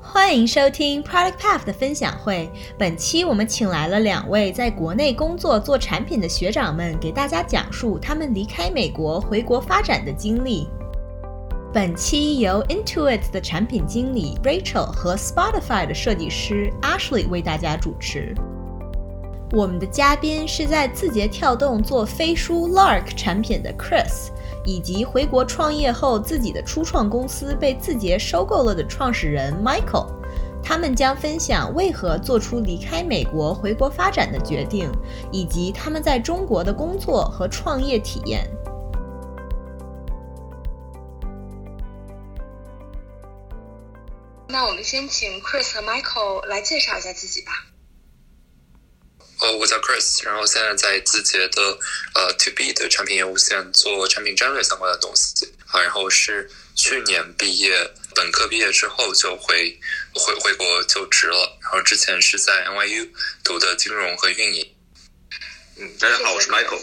欢迎收听 Product Path 的分享会。本期我们请来了两位在国内工作做产品的学长们，给大家讲述他们离开美国回国发展的经历。本期由 Intuit 的产品经理 Rachel 和 Spotify 的设计师 Ashley 为大家主持。我们的嘉宾是在字节跳动做飞书 Lark 产品的 Chris。以及回国创业后自己的初创公司被字节收购了的创始人 Michael，他们将分享为何做出离开美国回国发展的决定，以及他们在中国的工作和创业体验。那我们先请 Chris 和 Michael 来介绍一下自己吧。哦，我叫 Chris，然后现在在字节的呃 To B 的产品业务线做产品战略相关的东西啊，然后是去年毕业，本科毕业之后就回回回国就职了，然后之前是在 NYU 读的金融和运营。嗯，大家好，我是 Michael，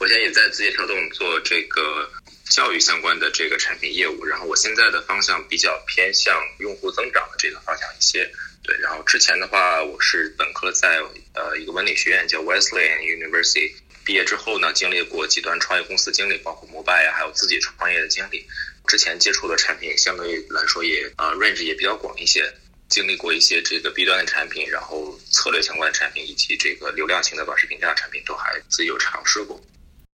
我现在也在字节跳动做这个教育相关的这个产品业务，然后我现在的方向比较偏向用户增长的这个方向一些。对，然后之前的话，我是本科在呃一个文理学院叫 Wesleyan University，毕业之后呢，经历过几段创业公司经历，包括摩拜呀，还有自己创业的经历。之前接触的产品相对来说也呃 range 也比较广一些，经历过一些这个 B 端的产品，然后策略相关的产品，以及这个流量型的短视频这样产品都还自己有尝试过。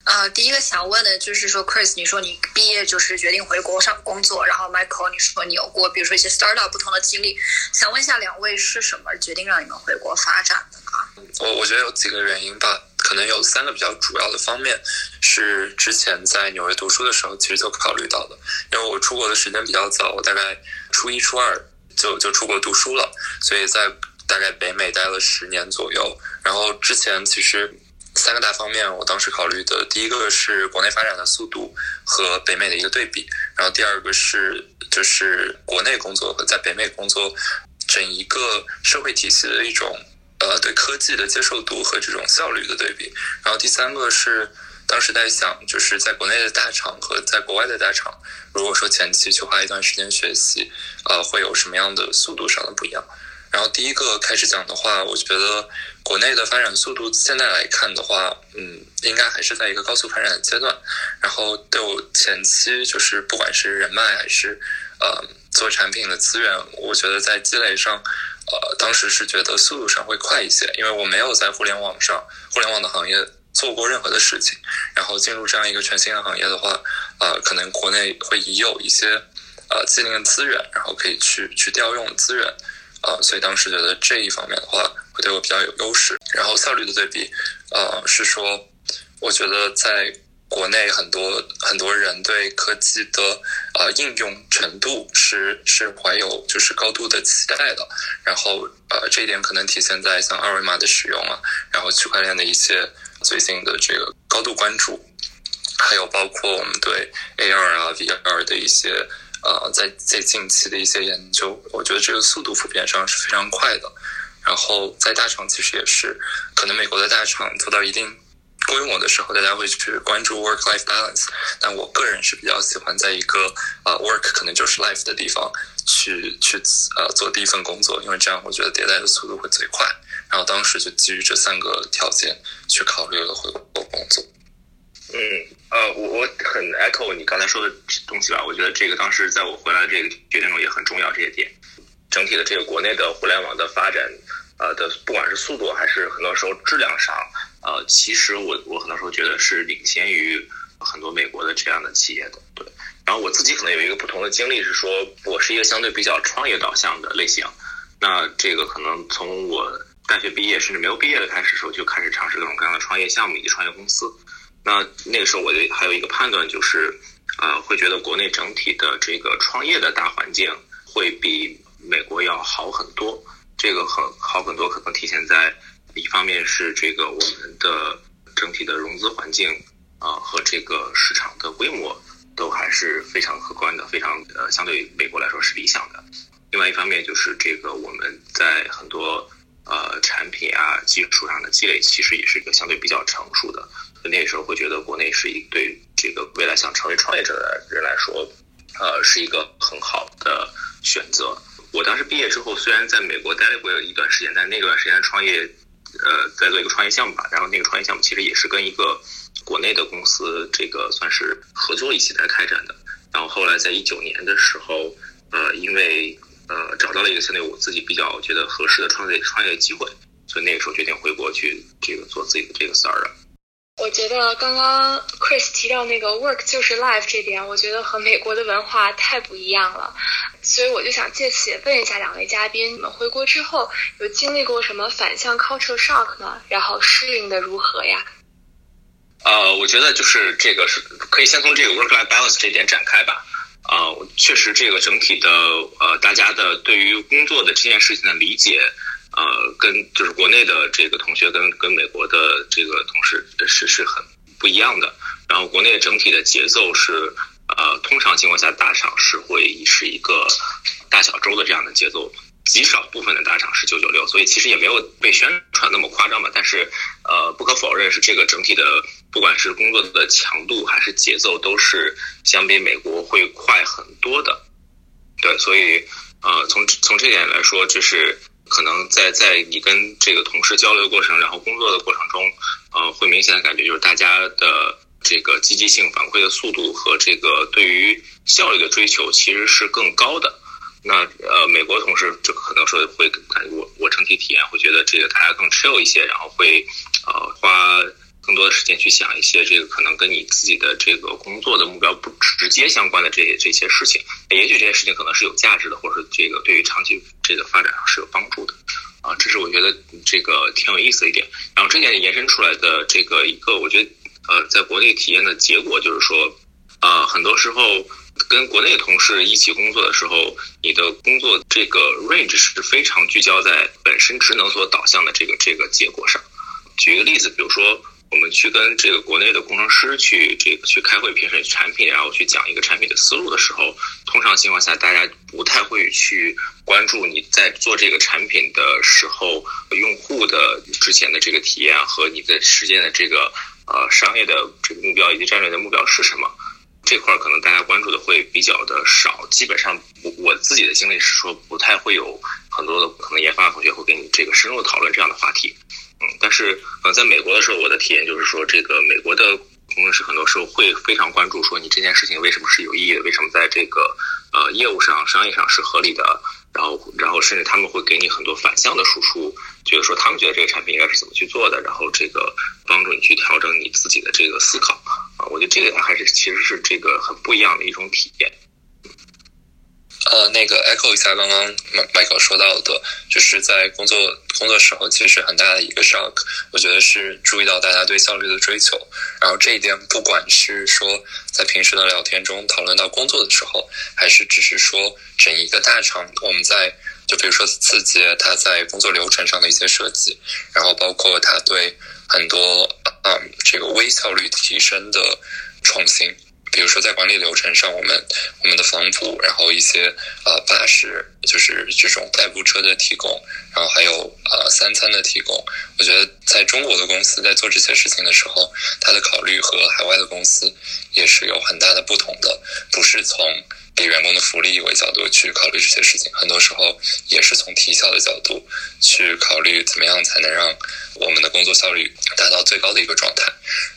呃，第一个想问的就是说，Chris，你说你毕业就是决定回国上工作，然后 Michael，你说你有过比如说一些 startup 不同的经历，想问一下两位是什么决定让你们回国发展的呢？我我觉得有几个原因吧，可能有三个比较主要的方面，是之前在纽约读书的时候其实就考虑到的，因为我出国的时间比较早，我大概初一初二就就出国读书了，所以在大概北美待了十年左右，然后之前其实。三个大方面，我当时考虑的第一个是国内发展的速度和北美的一个对比，然后第二个是就是国内工作和在北美工作整一个社会体系的一种呃对科技的接受度和这种效率的对比，然后第三个是当时在想就是在国内的大厂和在国外的大厂，如果说前期去花一段时间学习，呃会有什么样的速度上的不一样。然后第一个开始讲的话，我觉得国内的发展速度现在来看的话，嗯，应该还是在一个高速发展的阶段。然后对我前期就是不管是人脉还是呃做产品的资源，我觉得在积累上，呃，当时是觉得速度上会快一些，因为我没有在互联网上互联网的行业做过任何的事情。然后进入这样一个全新的行业的话，呃，可能国内会已有一些呃既定的资源，然后可以去去调用资源。啊，所以当时觉得这一方面的话会对我比较有优势。然后效率的对比，呃，是说，我觉得在国内很多很多人对科技的呃应用程度是是怀有就是高度的期待的。然后呃，这一点可能体现在像二维码的使用啊，然后区块链的一些最近的这个高度关注，还有包括我们对 AR 啊 VR 的一些。呃，在在近期的一些研究，我觉得这个速度普遍上是非常快的。然后在大厂其实也是，可能美国的大厂做到一定规模的时候，大家会去关注 work-life balance。但我个人是比较喜欢在一个呃 work 可能就是 life 的地方去去呃做第一份工作，因为这样我觉得迭代的速度会最快。然后当时就基于这三个条件去考虑了回国工作。嗯。呃，我我很 echo 你刚才说的东西吧。我觉得这个当时在我回来这个决定中也很重要，这些点。整体的这个国内的互联网的发展，呃的不管是速度还是很多时候质量上，呃，其实我我很多时候觉得是领先于很多美国的这样的企业的。对。然后我自己可能有一个不同的经历是说，我是一个相对比较创业导向的类型。那这个可能从我大学毕业甚至没有毕业的开始时候，就开始尝试各种各样的创业项目以及创业公司。那那个时候，我就还有一个判断，就是，呃，会觉得国内整体的这个创业的大环境会比美国要好很多。这个很好很多，可能体现在一方面是这个我们的整体的融资环境啊和这个市场的规模都还是非常可观的，非常呃相对美国来说是理想的。另外一方面就是这个我们在很多呃产品啊技术上的积累，其实也是一个相对比较成熟的。那个时候会觉得国内是一对这个未来想成为创业者的人来说，呃，是一个很好的选择。我当时毕业之后，虽然在美国待过一段时间，但那段时间创业，呃，在做一个创业项目吧。然后那个创业项目其实也是跟一个国内的公司，这个算是合作一起来开展的。然后后来在一九年的时候，呃，因为呃找到了一个相对我自己比较觉得合适的创业创业机会，所以那个时候决定回国去这个做自己的这个 startup。我觉得刚刚 Chris 提到那个 work 就是 life 这点，我觉得和美国的文化太不一样了，所以我就想借此也问一下两位嘉宾，你们回国之后有经历过什么反向 culture shock 吗？然后适应的如何呀？呃，我觉得就是这个是可以先从这个 work life balance 这点展开吧。啊，确实这个整体的呃，大家的对于工作的这件事情的理解。呃，跟就是国内的这个同学跟跟美国的这个同事是是很不一样的。然后国内整体的节奏是，呃，通常情况下大厂是会是一个大小周的这样的节奏，极少部分的大厂是九九六，所以其实也没有被宣传那么夸张吧。但是，呃，不可否认是这个整体的，不管是工作的强度还是节奏，都是相比美国会快很多的。对，所以，呃，从从这点来说，就是。可能在在你跟这个同事交流的过程，然后工作的过程中，呃，会明显的感觉就是大家的这个积极性、反馈的速度和这个对于效率的追求其实是更高的。那呃，美国同事就可能说会感觉我我整体体验会觉得这个大家更 chill 一些，然后会呃花。更多的时间去想一些这个可能跟你自己的这个工作的目标不直接相关的这些这些事情，也许这些事情可能是有价值的，或者这个对于长期这个发展是有帮助的，啊，这是我觉得这个挺有意思的一点。然后这点延伸出来的这个一个，我觉得呃，在国内体验的结果就是说，啊，很多时候跟国内同事一起工作的时候，你的工作这个 range 是非常聚焦在本身职能所导向的这个这个结果上。举一个例子，比如说。我们去跟这个国内的工程师去这个去开会评审产品，然后去讲一个产品的思路的时候，通常情况下大家不太会去关注你在做这个产品的时候，用户的之前的这个体验和你的实践的这个呃商业的这个目标以及战略的目标是什么，这块可能大家关注的会比较的少。基本上我我自己的经历是说，不太会有很多的可能研发同学会跟你这个深入讨论这样的话题。是呃，在美国的时候，我的体验就是说，这个美国的工程师很多时候会非常关注，说你这件事情为什么是有意义的，为什么在这个呃业务上、商业上是合理的，然后然后甚至他们会给你很多反向的输出，就是说他们觉得这个产品应该是怎么去做的，然后这个帮助你去调整你自己的这个思考啊，我觉得这个还是其实是这个很不一样的一种体验。呃，那个 echo 一下刚刚 Mike 说到的，就是在工作工作时候，其实很大的一个 shock，我觉得是注意到大家对效率的追求。然后这一点，不管是说在平时的聊天中讨论到工作的时候，还是只是说整一个大厂，我们在就比如说字节，它在工作流程上的一些设计，然后包括它对很多嗯这个微效率提升的创新。比如说，在管理流程上，我们我们的房补，然后一些呃巴士，就是这种代步车的提供，然后还有呃三餐的提供。我觉得在中国的公司在做这些事情的时候，它的考虑和海外的公司也是有很大的不同的，不是从。以员工的福利为角度去考虑这些事情，很多时候也是从提效的角度去考虑怎么样才能让我们的工作效率达到最高的一个状态。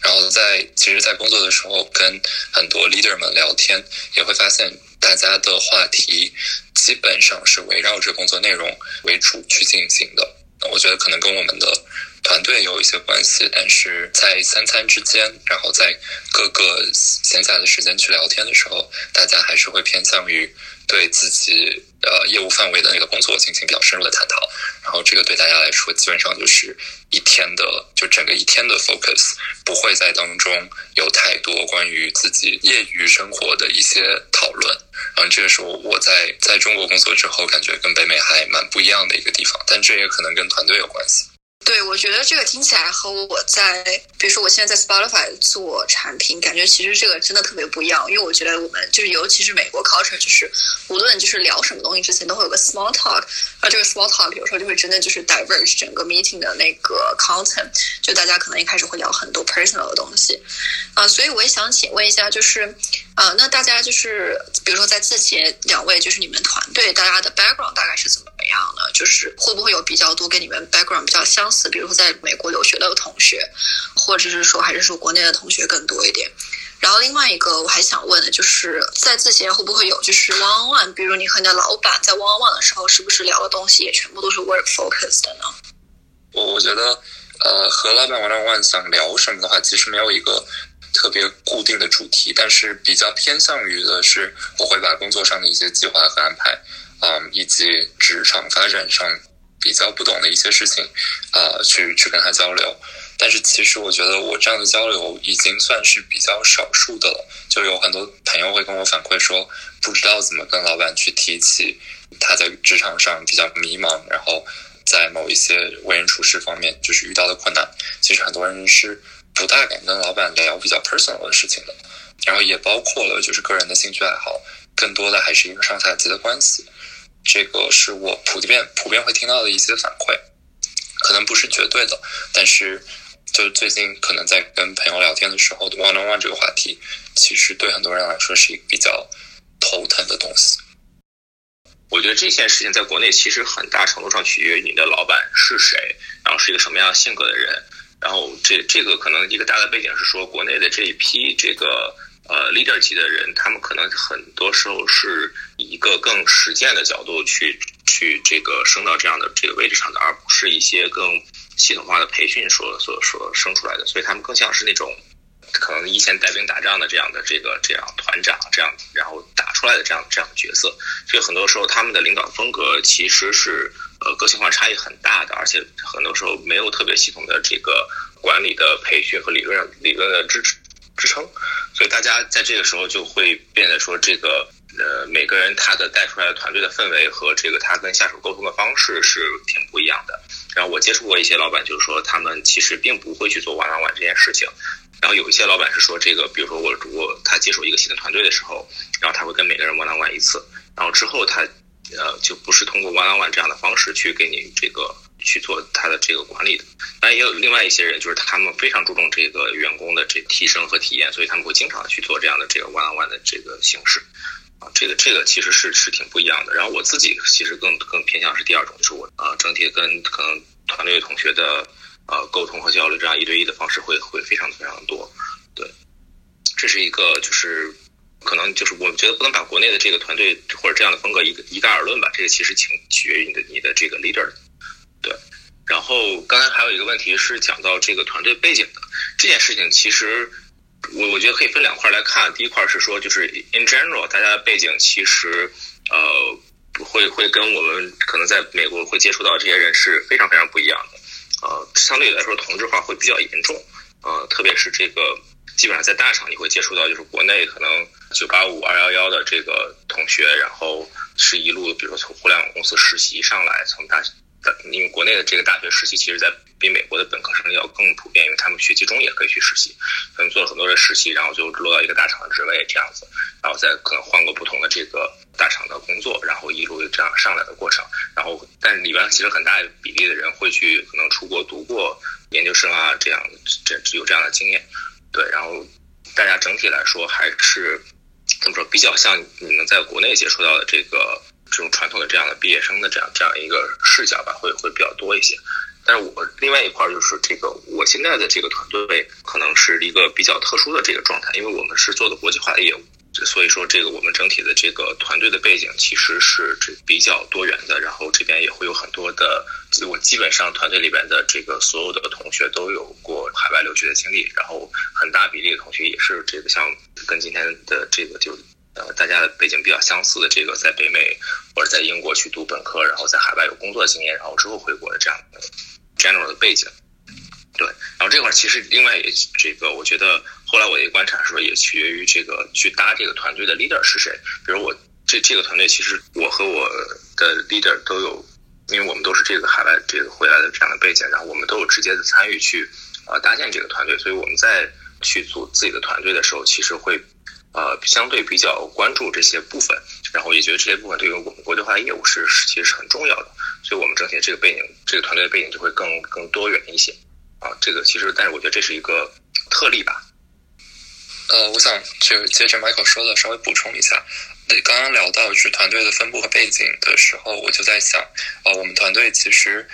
然后在其实，在工作的时候跟很多 leader 们聊天，也会发现大家的话题基本上是围绕着工作内容为主去进行的。那我觉得可能跟我们的。团队有一些关系，但是在三餐之间，然后在各个闲暇的时间去聊天的时候，大家还是会偏向于对自己呃业务范围的那个工作进行比较深入的探讨。然后这个对大家来说，基本上就是一天的，就整个一天的 focus，不会在当中有太多关于自己业余生活的一些讨论。然后这个是我我在在中国工作之后，感觉跟北美还蛮不一样的一个地方，但这也可能跟团队有关系。对，我觉得这个听起来和我在，比如说我现在在 Spotify 做产品，感觉其实这个真的特别不一样。因为我觉得我们就是，尤其是美国 culture，就是无论就是聊什么东西之前，都会有个 small talk，而这个 small talk 有时候就会真的就是 diverge 整个 meeting 的那个 content，就大家可能一开始会聊很多 personal 的东西啊。所以我也想请问一下，就是啊，那大家就是，比如说在自己两位，就是你们团队大家的 background 大概是怎么样呢？就是会不会有比较多跟你们 background 比较相比如说在美国留学的同学，或者是说还是说国内的同学更多一点。然后另外一个我还想问的就是，在字节会不会有就是 one on one？比如你和你的老板在 one on one 的时候，是不是聊的东西也全部都是 work focused 的呢？我我觉得，呃，和老板 one on one 想聊什么的话，其实没有一个特别固定的主题，但是比较偏向于的是，我会把工作上的一些计划和安排，嗯，以及职场发展上。比较不懂的一些事情，啊，去去跟他交流。但是其实我觉得我这样的交流已经算是比较少数的了。就有很多朋友会跟我反馈说，不知道怎么跟老板去提起他在职场上比较迷茫，然后在某一些为人处事方面就是遇到的困难。其实很多人是不大敢跟老板聊比较 personal 的事情的。然后也包括了就是个人的兴趣爱好，更多的还是一个上下级的关系。这个是我普遍普遍会听到的一些反馈，可能不是绝对的，但是就是最近可能在跟朋友聊天的时候，one on one 这个话题，其实对很多人来说是一个比较头疼的东西。我觉得这件事情在国内其实很大程度上取决于你的老板是谁，然后是一个什么样性格的人，然后这这个可能一个大的背景是说，国内的这一批这个。呃，leader 级的人，他们可能很多时候是以一个更实践的角度去去这个升到这样的这个位置上的，而不是一些更系统化的培训所所所生出来的。所以他们更像是那种可能一线带兵打仗的这样的这个这样团长这样，然后打出来的这样这样的角色。所以很多时候他们的领导风格其实是呃个性化差异很大的，而且很多时候没有特别系统的这个管理的培训和理论上理论的支持。支撑，所以大家在这个时候就会变得说，这个呃，每个人他的带出来的团队的氛围和这个他跟下属沟通的方式是挺不一样的。然后我接触过一些老板，就是说他们其实并不会去做完完完这件事情。然后有一些老板是说，这个比如说我我他接手一个新的团队的时候，然后他会跟每个人完完完一次，然后之后他呃就不是通过完完完这样的方式去给你这个。去做他的这个管理的，当然也有另外一些人，就是他们非常注重这个员工的这提升和体验，所以他们会经常去做这样的这个 one on one 的这个形式，啊，这个这个其实是是挺不一样的。然后我自己其实更更偏向是第二种，就是我啊整体跟可能团队同学的呃沟通和交流这样一对一的方式会会非常非常的多，对，这是一个就是可能就是我觉得不能把国内的这个团队或者这样的风格一个一概而论吧，这个其实挺取决于你的你的这个 leader。对，然后刚才还有一个问题是讲到这个团队背景的这件事情，其实我我觉得可以分两块来看。第一块是说，就是 in general，大家的背景其实呃会会跟我们可能在美国会接触到这些人是非常非常不一样的。呃，相对来说同质化会比较严重。呃，特别是这个基本上在大厂你会接触到，就是国内可能九八五二幺幺的这个同学，然后是一路比如说从互联网公司实习上来，从大。因为国内的这个大学实习，其实在比美国的本科生要更普遍，因为他们学期中也可以去实习。他们做了很多的实习，然后就落到一个大厂的职位这样子，然后再可能换过不同的这个大厂的工作，然后一路这样上来的过程。然后，但里边其实很大比例的人会去可能出国读过研究生啊，这样这有这样的经验。对，然后大家整体来说还是怎么说，比较像你们在国内接触到的这个。这种传统的这样的毕业生的这样这样一个视角吧，会会比较多一些。但是我另外一块就是这个，我现在的这个团队可能是一个比较特殊的这个状态，因为我们是做的国际化的业务，所以说这个我们整体的这个团队的背景其实是这比较多元的。然后这边也会有很多的，我基本上团队里边的这个所有的同学都有过海外留学的经历，然后很大比例的同学也是这个像跟今天的这个就。呃，大家的背景比较相似的，这个在北美或者在英国去读本科，然后在海外有工作经验，然后之后回国的这样的 general 的背景。对，然后这块其实另外也这个，我觉得后来我也观察说，也取决于这个去搭这个团队的 leader 是谁。比如我这这个团队，其实我和我的 leader 都有因为我们都是这个海外这个回来的这样的背景，然后我们都有直接的参与去呃搭建这个团队，所以我们在去组自己的团队的时候，其实会呃相对比较关注这些部分，然后也觉得这些部分对于我们国际化业务是其实是很重要的，所以我们整体这个背景，这个团队的背景就会更更多元一些啊。这个其实，但是我觉得这是一个特例吧。呃，我想就接着 Michael 说的稍微补充一下。对，刚刚聊到是团队的分布和背景的时候，我就在想，呃，我们团队其实，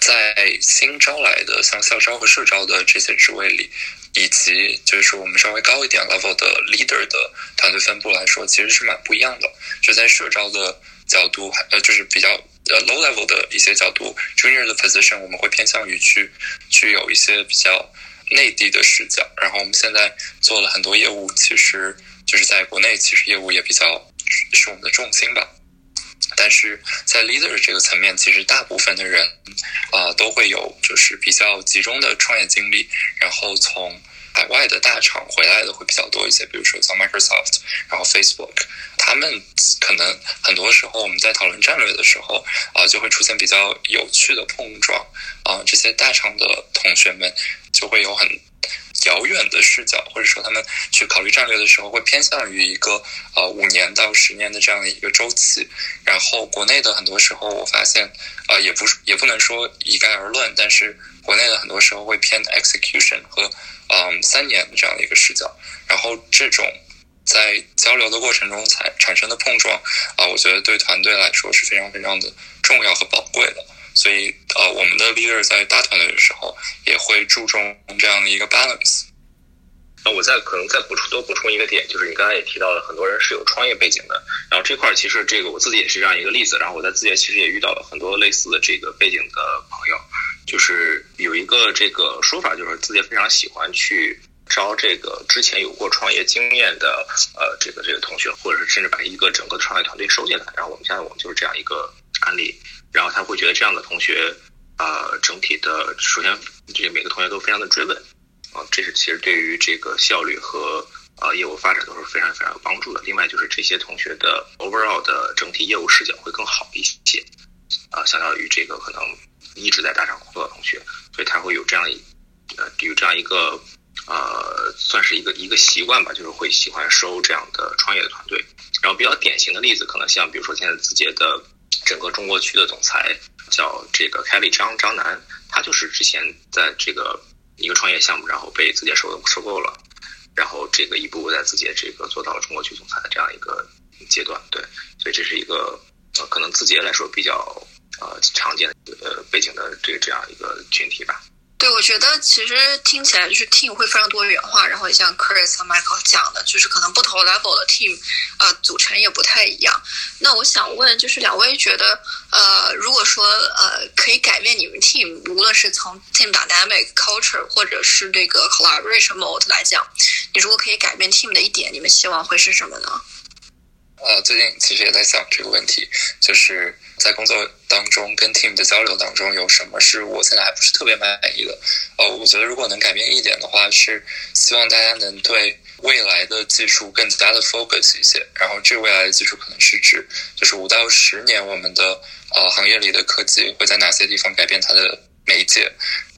在新招来的像校招和社招的这些职位里，以及就是我们稍微高一点 level 的 leader 的团队分布来说，其实是蛮不一样的。就在社招的角度，呃，就是比较呃 low level 的一些角度，junior 的 position 我们会偏向于去去有一些比较内地的视角。然后我们现在做了很多业务，其实就是在国内，其实业务也比较。是我们的重心吧，但是在 leader 这个层面，其实大部分的人啊都会有就是比较集中的创业经历，然后从海外的大厂回来的会比较多一些，比如说像 Microsoft，然后 Facebook，他们可能很多时候我们在讨论战略的时候啊，就会出现比较有趣的碰撞啊，这些大厂的同学们就会有很。遥远的视角，或者说他们去考虑战略的时候，会偏向于一个呃五年到十年的这样的一个周期。然后国内的很多时候，我发现呃也不是也不能说一概而论，但是国内的很多时候会偏 execution 和嗯三年的这样的一个视角。然后这种在交流的过程中才产生的碰撞啊，我觉得对团队来说是非常非常的重要和宝贵的。所以，呃，我们的 leader 在大团队的时候也会注重这样的一个 balance。那我再可能再补充多补充一个点，就是你刚才也提到了，很多人是有创业背景的。然后这块其实这个我自己也是这样一个例子。然后我在字节其实也遇到了很多类似的这个背景的朋友，就是有一个这个说法，就是字节非常喜欢去招这个之前有过创业经验的呃这个这个同学，或者是甚至把一个整个创业团队收进来。然后我们现在我们就是这样一个案例。然后他会觉得这样的同学，呃，整体的首先，这每个同学都非常的追问，啊，这是其实对于这个效率和呃业务发展都是非常非常有帮助的。另外就是这些同学的 overall 的整体业务视角会更好一些，啊，相较于这个可能一直在大厂工作的同学，所以他会有这样一呃有这样一个呃算是一个一个习惯吧，就是会喜欢收这样的创业的团队。然后比较典型的例子，可能像比如说现在字节的。整个中国区的总裁叫这个 Kelly 张张楠，他就是之前在这个一个创业项目，然后被字节收收购了，然后这个一步步在字节这个做到了中国区总裁的这样一个阶段。对，所以这是一个呃可能字节来说比较呃常见的呃背景的这这样一个群体吧。对，我觉得其实听起来就是 team 会非常多元化，然后也像 Chris 和 Michael 讲的，就是可能不同 level 的 team，呃，组成也不太一样。那我想问，就是两位觉得，呃，如果说呃可以改变你们 team，无论是从 team dynamic culture 或者是这个 collaboration mode 来讲，你如果可以改变 team 的一点，你们希望会是什么呢？呃，最近其实也在想这个问题，就是在工作当中跟 team 的交流当中，有什么是我现在还不是特别满意的？呃，我觉得如果能改变一点的话，是希望大家能对未来的技术更加的 focus 一些。然后，这未来的技术可能是指，就是五到十年我们的呃行业里的科技会在哪些地方改变它的媒介，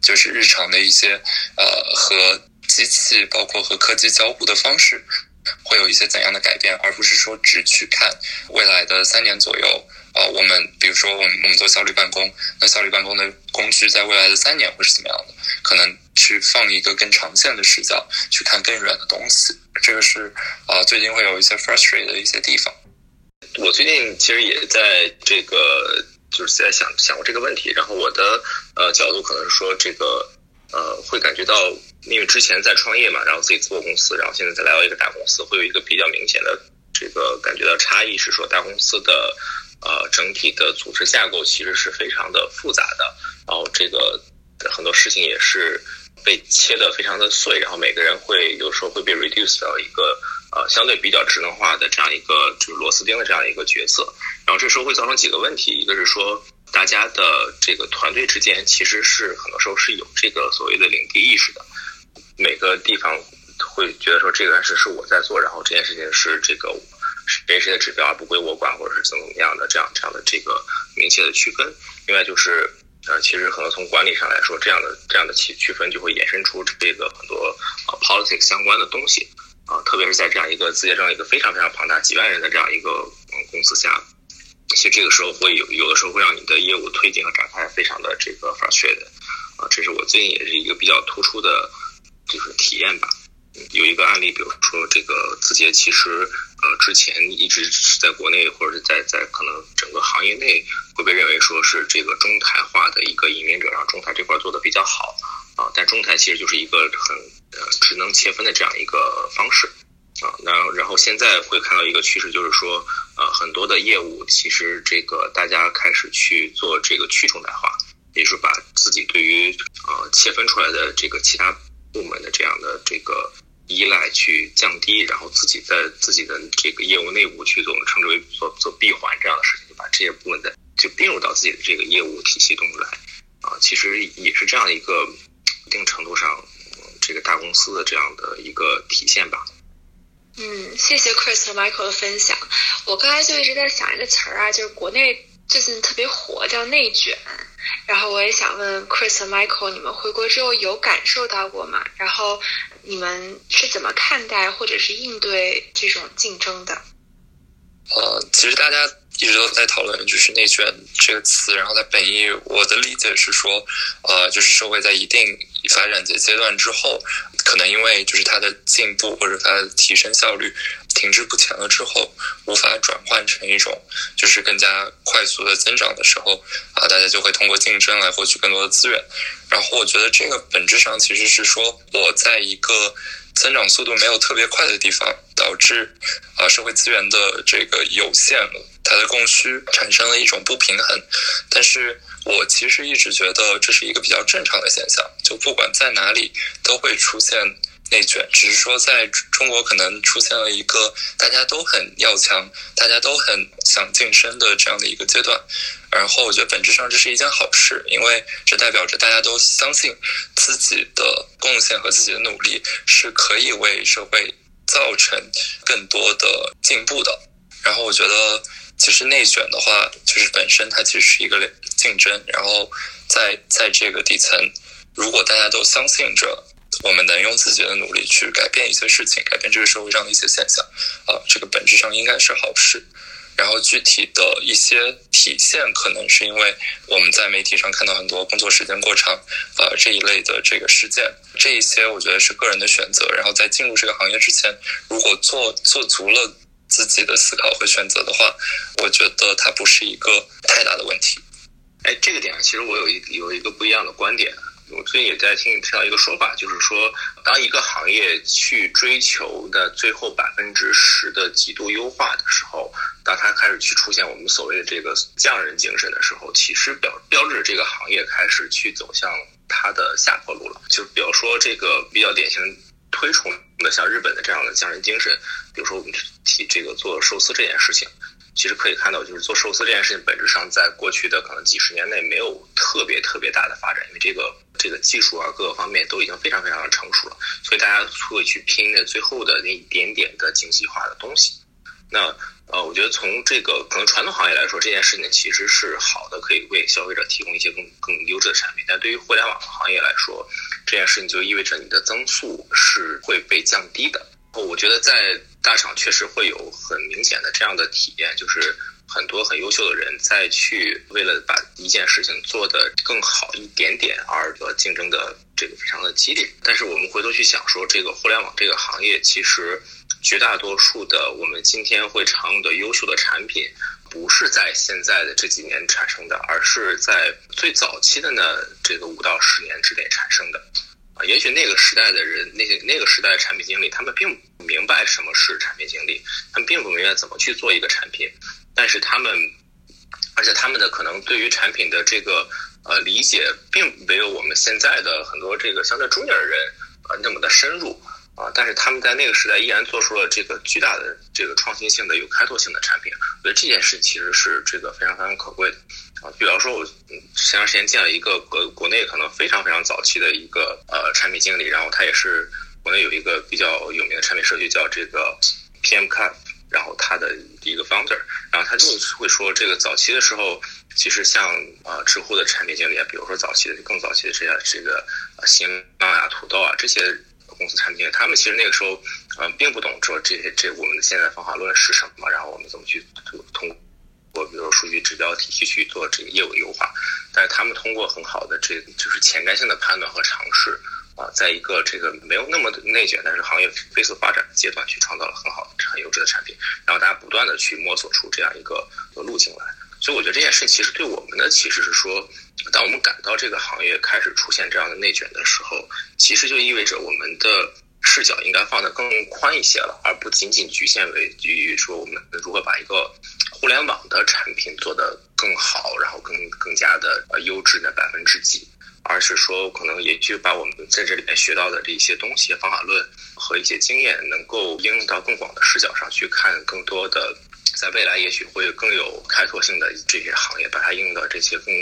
就是日常的一些呃和机器包括和科技交互的方式。会有一些怎样的改变，而不是说只去看未来的三年左右。呃，我们比如说我们我们做效率办公，那效率办公的工具在未来的三年会是怎么样的？可能去放一个更长线的视角，去看更远的东西。这个是啊，最近会有一些 frustrated 的一些地方。我最近其实也在这个就是在想想过这个问题，然后我的呃角度可能是说这个呃会感觉到。因为之前在创业嘛，然后自己做公司，然后现在再来到一个大公司，会有一个比较明显的这个感觉到差异，是说大公司的呃整体的组织架构其实是非常的复杂的，然后这个很多事情也是被切的非常的碎，然后每个人会有时候会被 reduce 到一个呃相对比较职能化的这样一个就是螺丝钉的这样一个角色，然后这时候会造成几个问题，一个是说大家的这个团队之间其实是很多时候是有这个所谓的领地意识的。每个地方会觉得说这个事是我在做，然后这件事情是这个谁谁的指标而不归我管，或者是怎么怎么样的这样这样的这个明确的区分。另外就是，呃，其实可能从管理上来说，这样的这样的区区分就会衍生出这个很多啊 politics 相关的东西啊，特别是在这样一个字节这样一个非常非常庞大几万人的这样一个嗯公司下，其实这个时候会有有的时候会让你的业务推进和展开非常的这个 frustrated 啊，这是我最近也是一个比较突出的，就是体验吧。有一个案例，比如说这个字节，其实呃之前一直是在国内或者是在在可能整个行业内会被认为说是这个中台化的一个引领者，然后中台这块做的比较好啊，但中台其实就是一个很呃职能切分的这样一个方式啊，那然后现在会看到一个趋势，就是说呃很多的业务其实这个大家开始去做这个去中台化，也就是把自己对于呃切分出来的这个其他部门的这样的这个。依赖去降低，然后自己在自己的这个业务内部去做，我们称之为做做闭环这样的事情，把这些部分的就并入到自己的这个业务体系中来，啊，其实也是这样一个一定程度上这个大公司的这样的一个体现吧。嗯，谢谢 Chris 和 Michael 的分享。我刚才就一直在想一个词儿啊，就是国内最近特别火，叫内卷。然后我也想问 Chris 和 Michael，你们回国之后有感受到过吗？然后。你们是怎么看待或者是应对这种竞争的？呃，其实大家一直都在讨论就是“内卷”这个词，然后它本意，我的理解是说，呃，就是社会在一定发展阶阶段之后，可能因为就是它的进步或者它的提升效率。停滞不前了之后，无法转换成一种就是更加快速的增长的时候啊，大家就会通过竞争来获取更多的资源。然后我觉得这个本质上其实是说，我在一个增长速度没有特别快的地方，导致啊社会资源的这个有限，它的供需产生了一种不平衡。但是我其实一直觉得这是一个比较正常的现象，就不管在哪里都会出现。内卷，只是说在中国可能出现了一个大家都很要强，大家都很想晋升的这样的一个阶段。然后我觉得本质上这是一件好事，因为这代表着大家都相信自己的贡献和自己的努力是可以为社会造成更多的进步的。然后我觉得其实内卷的话，就是本身它其实是一个竞争。然后在在这个底层，如果大家都相信着。我们能用自己的努力去改变一些事情，改变这个社会上的一些现象，啊，这个本质上应该是好事。然后具体的一些体现，可能是因为我们在媒体上看到很多工作时间过长，啊这一类的这个事件，这一些我觉得是个人的选择。然后在进入这个行业之前，如果做做足了自己的思考和选择的话，我觉得它不是一个太大的问题。哎，这个点其实我有一有一个不一样的观点。我最近也在听听到一个说法，就是说，当一个行业去追求的最后百分之十的极度优化的时候，当它开始去出现我们所谓的这个匠人精神的时候，其实标标志着这个行业开始去走向它的下坡路了。就比如说这个比较典型推崇的像日本的这样的匠人精神，比如说我们提这个做寿司这件事情。其实可以看到，就是做寿司这件事情，本质上在过去的可能几十年内没有特别特别大的发展，因为这个这个技术啊各个方面都已经非常非常的成熟了，所以大家会去拼那最后的那一点点的精细化的东西。那呃，我觉得从这个可能传统行业来说，这件事情其实是好的，可以为消费者提供一些更更优质的产品。但对于互联网行业来说，这件事情就意味着你的增速是会被降低的。我觉得在大厂确实会有很明显的这样的体验，就是很多很优秀的人在去为了把一件事情做得更好一点点而得竞争的这个非常的激烈。但是我们回头去想说，这个互联网这个行业其实绝大多数的我们今天会常用的优秀的产品，不是在现在的这几年产生的，而是在最早期的呢这个五到十年之内产生的。啊，也许那个时代的人，那些那个时代的产品经理，他们并不明白什么是产品经理，他们并不明白怎么去做一个产品，但是他们，而且他们的可能对于产品的这个呃理解，并没有我们现在的很多这个相对中年人啊那么的深入啊，但是他们在那个时代依然做出了这个巨大的这个创新性的、有开拓性的产品，我觉得这件事其实是这个非常非常可贵的。啊，比方说，我前段时间见了一个国国内可能非常非常早期的一个呃产品经理，然后他也是国内有一个比较有名的产品社区叫这个 PM Cut 然后他的一个 founder，然后他就会说，这个早期的时候，其实像啊知乎的产品经理啊，比如说早期的更早期的这些这个新浪啊、土豆啊这些公司产品，他们其实那个时候嗯并不懂说这些这我们的现在方法论是什么，然后我们怎么去通过比如说数据指标体系去做这个业务优化，但是他们通过很好的这就是前瞻性的判断和尝试。啊，在一个这个没有那么内卷，但是行业飞速发展的阶段，去创造了很好的、很优质的产品，然后大家不断的去摸索出这样一个路径来。所以我觉得这件事其实对我们的其实是说，当我们感到这个行业开始出现这样的内卷的时候，其实就意味着我们的视角应该放得更宽一些了，而不仅仅局限为于说我们如何把一个互联网的产品做得更好，然后更更加的呃优质的百分之几。而是说，可能也就把我们在这里面学到的这一些东西、方法论和一些经验，能够应用到更广的视角上去看更多的，在未来也许会更有开拓性的这些行业，把它应用到这些更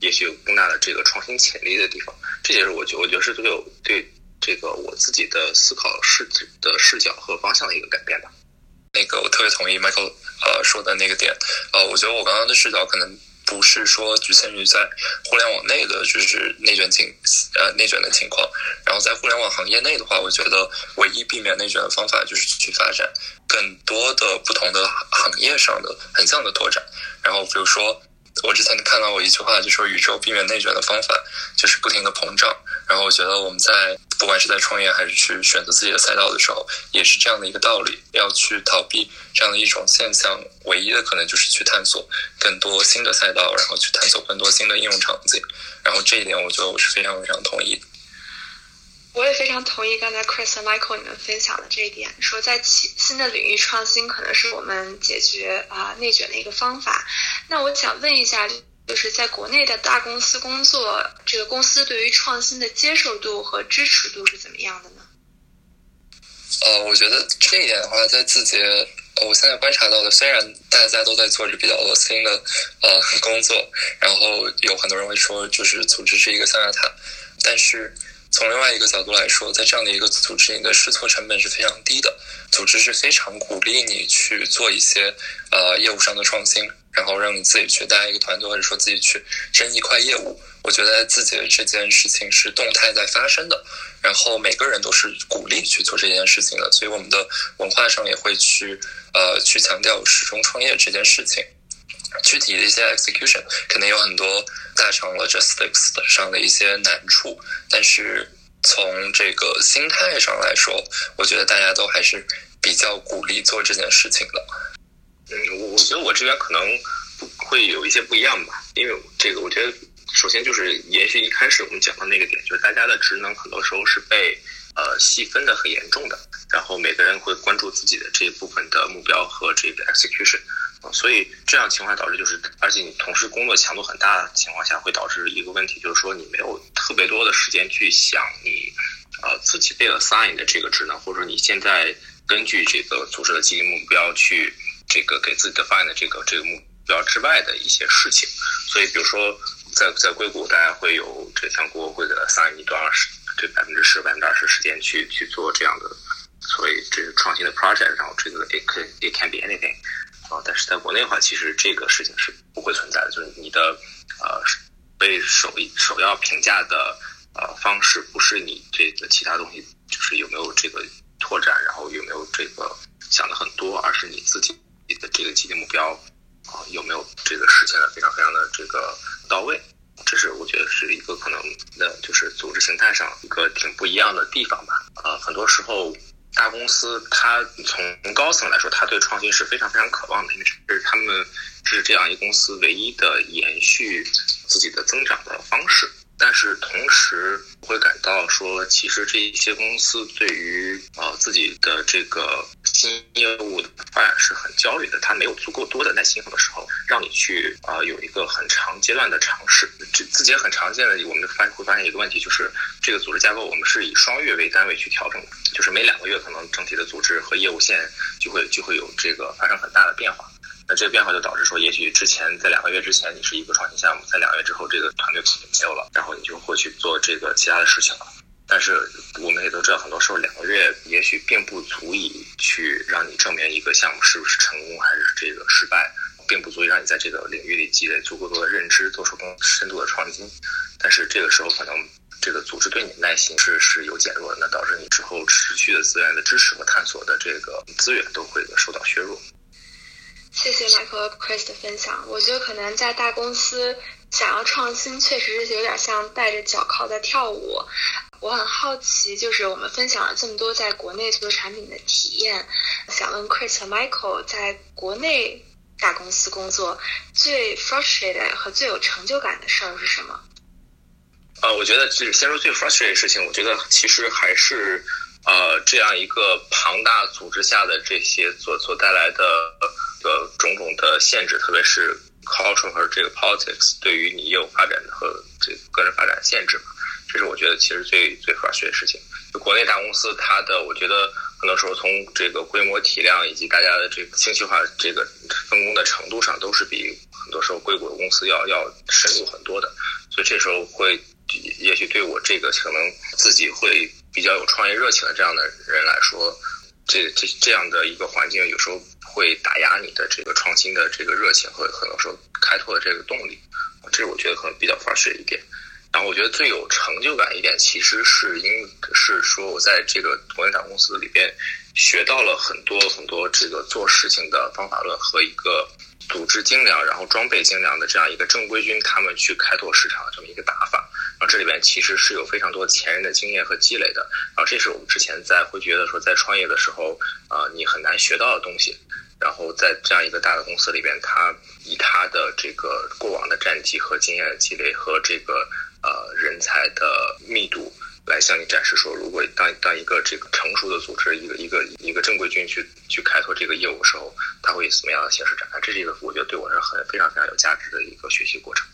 也许有更大的这个创新潜力的地方。这也是我觉我觉得是对有对这个我自己的思考视的视角和方向的一个改变吧。那个我特别同意 Michael 呃说的那个点，呃，我觉得我刚刚的视角可能。不是说局限于在互联网内的，就是内卷情呃内卷的情况。然后在互联网行业内的话，我觉得唯一避免内卷的方法就是去发展更多的不同的行业上的横向的拓展。然后比如说。我之前看到过一句话，就说宇宙避免内卷的方法就是不停的膨胀。然后我觉得我们在不管是在创业还是去选择自己的赛道的时候，也是这样的一个道理。要去逃避这样的一种现象，唯一的可能就是去探索更多新的赛道，然后去探索更多新的应用场景。然后这一点，我觉得我是非常非常同意。我也非常同意刚才 Chris 和 Michael 你们分享的这一点，说在新新的领域创新可能是我们解决啊内卷的一个方法。那我想问一下，就是在国内的大公司工作，这个公司对于创新的接受度和支持度是怎么样的呢？呃，我觉得这一点的话，在字节，我现在观察到的，虽然大家都在做着比较新的呃工作，然后有很多人会说，就是组织是一个象牙塔，但是。从另外一个角度来说，在这样的一个组织，你的试错成本是非常低的。组织是非常鼓励你去做一些呃业务上的创新，然后让你自己去带一个团队，或者说自己去争一块业务。我觉得自己的这件事情是动态在发生的，然后每个人都是鼓励去做这件事情的。所以我们的文化上也会去呃去强调始终创业这件事情。具体的一些 execution 肯定有很多大厂 logistics 上的一些难处，但是从这个心态上来说，我觉得大家都还是比较鼓励做这件事情的。嗯，我我觉得我这边可能会有一些不一样吧，因为这个我觉得首先就是延续一开始我们讲的那个点，就是大家的职能很多时候是被呃细分的很严重的，然后每个人会关注自己的这一部分的目标和这个 execution。所以这样情况导致就是，而且你同时工作强度很大的情况下，会导致一个问题，就是说你没有特别多的时间去想你，呃，自己被 assign 的这个职能，或者说你现在根据这个组织的经营目标去这个给自己 define 的这个这个目标之外的一些事情。所以，比如说在在硅谷，大家会有这像国会给 assign 你多少时，这百分之十、百分之二十时间去去做这样的所以这是创新的 project，然后这个 it can it can be anything。啊，但是在国内的话，其实这个事情是不会存在的。就是你的呃被首首要评价的呃方式，不是你这个其他东西，就是有没有这个拓展，然后有没有这个想的很多，而是你自己的这个既定目标啊有没有这个实现的非常非常的这个到位。这是我觉得是一个可能的，就是组织形态上一个挺不一样的地方吧。呃，很多时候。大公司，它从高层来说，它对创新是非常非常渴望的，因为这是他们是这样一公司唯一的延续自己的增长的方式。但是同时会感到说，其实这一些公司对于呃自己的这个新业务的发展是很焦虑的，它没有足够多的耐心，和时候让你去啊有一个很长阶段的尝试。这自己也很常见的，我们发会发现一个问题，就是这个组织架构我们是以双月为单位去调整的，就是每两个月可能整体的组织和业务线就会就会有这个发生很大的变化。那这个变化就导致说，也许之前在两个月之前你是一个创新项目，在两个月之后这个团队可能没有了，然后你就会去做这个其他的事情了。但是我们也都知道，很多时候两个月也许并不足以去让你证明一个项目是不是成功还是这个失败，并不足以让你在这个领域里积累足够多的认知，做出更深度的创新。但是这个时候可能。这个组织对你的耐心是是有减弱的，那导致你之后持续的资源的支持和探索的这个资源都会受到削弱。谢谢 Michael 和 Chris 的分享。我觉得可能在大公司想要创新，确实是有点像带着脚铐在跳舞。我很好奇，就是我们分享了这么多在国内做产品的体验，想问 Chris 和 Michael 在国内大公司工作最 frustrated 和最有成就感的事儿是什么？呃，我觉得这个先说最 frustrated 的事情，我觉得其实还是呃这样一个庞大组织下的这些所所带来的呃种种的限制，特别是 culture 和这个 politics 对于你业务发展和这个个人发展限制嘛，这是我觉得其实最最 frustrated 的事情。就国内大公司，它的我觉得很多时候从这个规模体量以及大家的这个精细化这个分工的程度上，都是比很多时候硅谷的公司要要深入很多的，所以这时候会。也许对我这个可能自己会比较有创业热情的这样的人来说，这这这样的一个环境有时候会打压你的这个创新的这个热情和很多时候开拓的这个动力，这是我觉得可能比较 f r u s t r a t e 一点。然后我觉得最有成就感一点，其实是因是说我在这个国内大公司里边学到了很多很多这个做事情的方法论和一个。组织精良，然后装备精良的这样一个正规军，他们去开拓市场的这么一个打法，然后这里边其实是有非常多前人的经验和积累的，然后这是我们之前在会觉得说在创业的时候啊，你很难学到的东西，然后在这样一个大的公司里边，他以他的这个过往的战绩和经验的积累和这个呃人才的密度。来向你展示说，如果当当一个这个成熟的组织，一个一个一个正规军去去开拓这个业务的时候，它会以什么样的形式展开？这是一个我觉得对我是很非常非常有价值的一个学习过程。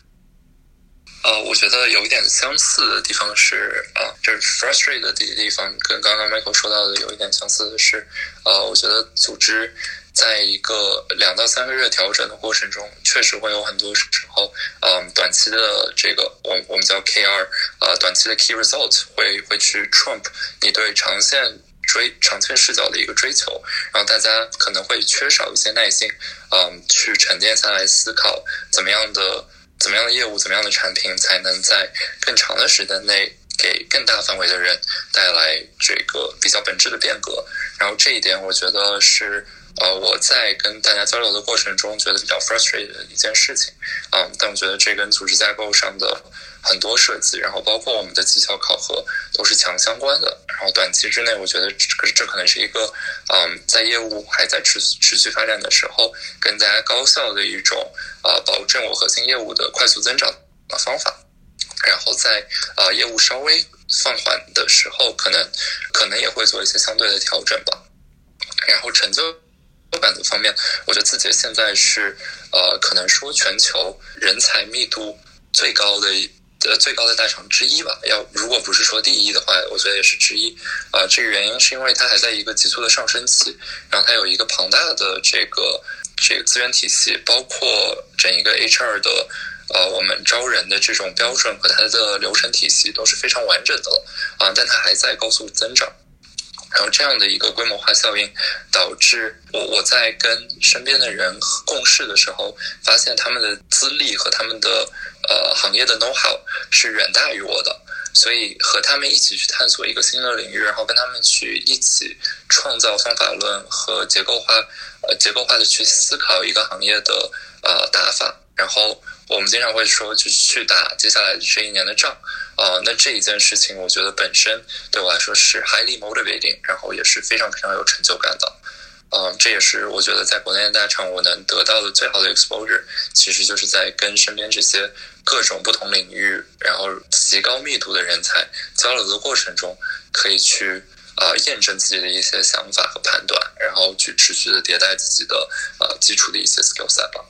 呃，我觉得有一点相似的地方是，啊，就是 frustrated 的地方，跟刚刚 Michael 说到的有一点相似的是，呃，我觉得组织。在一个两到三个月调整的过程中，确实会有很多时候，嗯，短期的这个我我们叫 KR，呃，短期的 Key Result 会会去 trump 你对长线追长线视角的一个追求，然后大家可能会缺少一些耐心，嗯，去沉淀下来思考怎么样的怎么样的业务，怎么样的产品才能在更长的时间内给更大范围的人带来这个比较本质的变革，然后这一点我觉得是。呃，我在跟大家交流的过程中，觉得比较 frustrated 的一件事情，嗯，但我觉得这跟组织架构上的很多设计，然后包括我们的绩效考核，都是强相关的。然后短期之内，我觉得这可能是一个，嗯，在业务还在持持续发展的时候，更加高效的一种，呃，保证我核心业务的快速增长的方法。然后在呃业务稍微放缓的时候，可能可能也会做一些相对的调整吧。然后成就。感的方面，我觉得字节现在是呃，可能说全球人才密度最高的呃最高的大厂之一吧。要如果不是说第一的话，我觉得也是之一。啊，这个原因是因为它还在一个急速的上升期，然后它有一个庞大的这个这个资源体系，包括整一个 HR 的呃我们招人的这种标准和它的流程体系都是非常完整的了啊，但它还在高速增长。然后这样的一个规模化效应，导致我我在跟身边的人共事的时候，发现他们的资历和他们的呃行业的 know how 是远大于我的，所以和他们一起去探索一个新的领域，然后跟他们去一起创造方法论和结构化呃结构化的去思考一个行业的呃打法，然后我们经常会说就去打接下来这一年的仗。啊，那这一件事情，我觉得本身对我来说是 highly motivating，然后也是非常非常有成就感的。嗯，这也是我觉得在国内大厂我能得到的最好的 exposure，其实就是在跟身边这些各种不同领域，然后极高密度的人才交流的过程中，可以去啊验证自己的一些想法和判断，然后去持续的迭代自己的呃基础的一些 skill set 吧。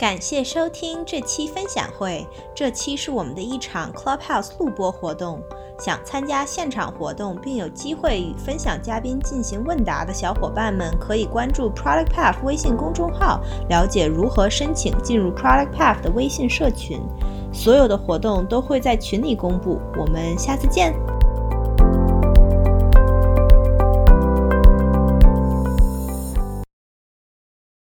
感谢收听这期分享会。这期是我们的一场 Clubhouse 录播活动。想参加现场活动并有机会与分享嘉宾进行问答的小伙伴们，可以关注 Product Path 微信公众号，了解如何申请进入 Product Path 的微信社群。所有的活动都会在群里公布。我们下次见。